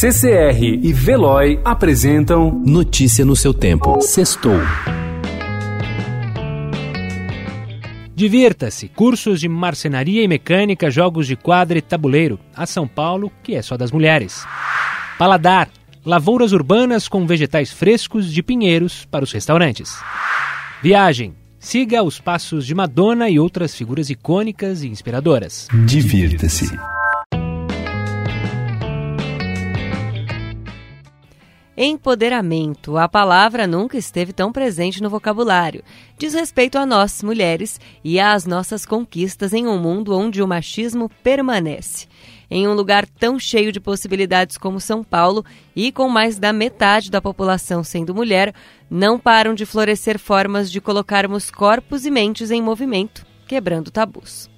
CCR e Veloy apresentam Notícia no seu tempo. Sextou. Divirta-se! Cursos de marcenaria e mecânica, jogos de quadra e tabuleiro. A São Paulo, que é só das mulheres. Paladar. Lavouras urbanas com vegetais frescos de pinheiros para os restaurantes. Viagem. Siga os passos de Madonna e outras figuras icônicas e inspiradoras. Divirta-se. Empoderamento. A palavra nunca esteve tão presente no vocabulário. Diz respeito a nós, mulheres, e às nossas conquistas em um mundo onde o machismo permanece. Em um lugar tão cheio de possibilidades como São Paulo e com mais da metade da população sendo mulher, não param de florescer formas de colocarmos corpos e mentes em movimento, quebrando tabus.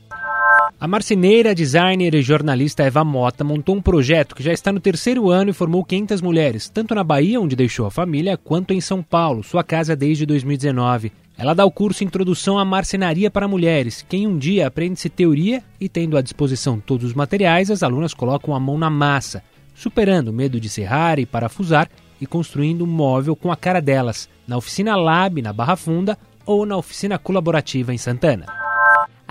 A marceneira, designer e jornalista Eva Mota montou um projeto que já está no terceiro ano e formou 500 mulheres, tanto na Bahia, onde deixou a família, quanto em São Paulo, sua casa desde 2019. Ela dá o curso Introdução à Marcenaria para Mulheres, que em um dia aprende-se teoria e, tendo à disposição todos os materiais, as alunas colocam a mão na massa, superando o medo de serrar e parafusar e construindo um móvel com a cara delas, na oficina Lab, na Barra Funda, ou na oficina colaborativa em Santana.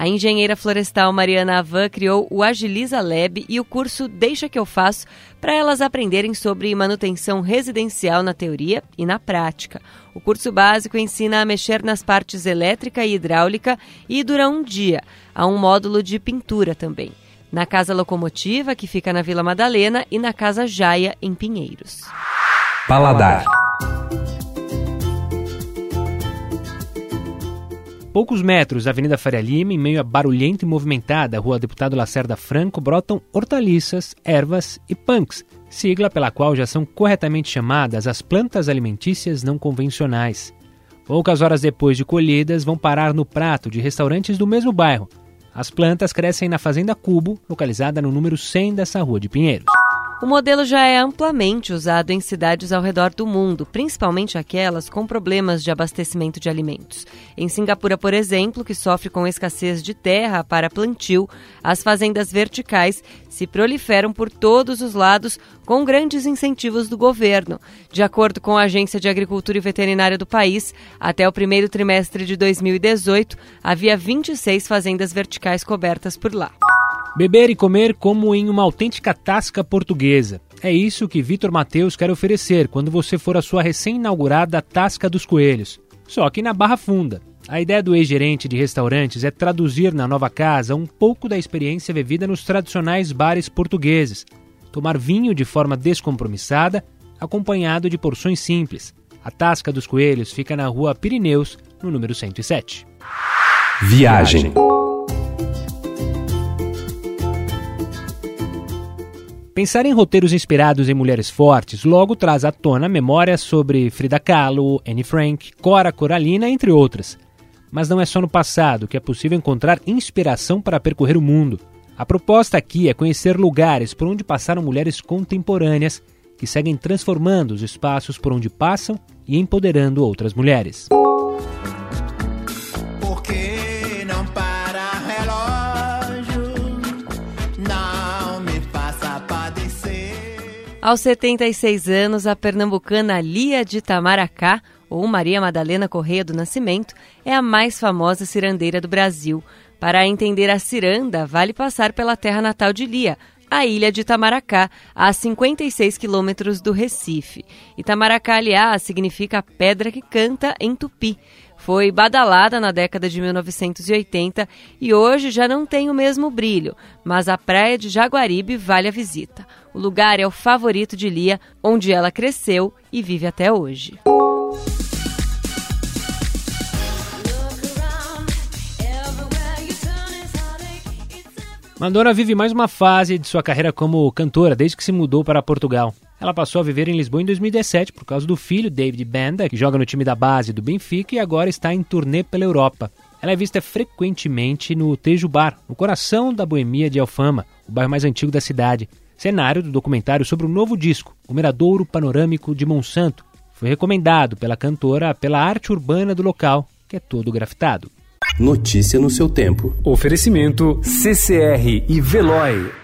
A engenheira florestal Mariana Avan criou o Agiliza Lab e o curso Deixa que eu faço para elas aprenderem sobre manutenção residencial na teoria e na prática. O curso básico ensina a mexer nas partes elétrica e hidráulica e dura um dia. Há um módulo de pintura também. Na Casa Locomotiva, que fica na Vila Madalena, e na Casa Jaia, em Pinheiros. Paladar. Poucos metros da Avenida Faria Lima, em meio a barulhenta e movimentada Rua Deputado Lacerda Franco, brotam hortaliças, ervas e punks, sigla pela qual já são corretamente chamadas as plantas alimentícias não convencionais. Poucas horas depois de colhidas, vão parar no prato de restaurantes do mesmo bairro. As plantas crescem na Fazenda Cubo, localizada no número 100 dessa rua de Pinheiros. O modelo já é amplamente usado em cidades ao redor do mundo, principalmente aquelas com problemas de abastecimento de alimentos. Em Singapura, por exemplo, que sofre com escassez de terra para plantio, as fazendas verticais se proliferam por todos os lados com grandes incentivos do governo. De acordo com a Agência de Agricultura e Veterinária do país, até o primeiro trimestre de 2018, havia 26 fazendas verticais cobertas por lá. Beber e comer como em uma autêntica tasca portuguesa. É isso que Vitor Mateus quer oferecer quando você for à sua recém-inaugurada Tasca dos Coelhos. Só que na Barra Funda. A ideia do ex-gerente de restaurantes é traduzir na nova casa um pouco da experiência vivida nos tradicionais bares portugueses. Tomar vinho de forma descompromissada, acompanhado de porções simples. A Tasca dos Coelhos fica na rua Pirineus, no número 107. Viagem. Pensar em roteiros inspirados em mulheres fortes logo traz à tona memórias sobre Frida Kahlo, Anne Frank, Cora Coralina, entre outras. Mas não é só no passado que é possível encontrar inspiração para percorrer o mundo. A proposta aqui é conhecer lugares por onde passaram mulheres contemporâneas que seguem transformando os espaços por onde passam e empoderando outras mulheres. Aos 76 anos, a pernambucana Lia de Tamaracá, ou Maria Madalena Correia do Nascimento, é a mais famosa cirandeira do Brasil. Para entender a ciranda, vale passar pela terra natal de Lia, a ilha de Itamaracá, a 56 quilômetros do Recife. Itamaracá, aliás, significa pedra que canta em tupi. Foi badalada na década de 1980 e hoje já não tem o mesmo brilho, mas a praia de Jaguaribe vale a visita. O lugar é o favorito de Lia, onde ela cresceu e vive até hoje. Madonna vive mais uma fase de sua carreira como cantora desde que se mudou para Portugal. Ela passou a viver em Lisboa em 2017 por causa do filho, David Banda, que joga no time da base do Benfica e agora está em turnê pela Europa. Ela é vista frequentemente no Tejo Bar, no coração da boemia de Alfama, o bairro mais antigo da cidade. Cenário do documentário sobre o novo disco, O Miradouro Panorâmico de Monsanto. Foi recomendado pela cantora pela arte urbana do local, que é todo grafitado. Notícia no seu tempo. Oferecimento CCR e Veloy.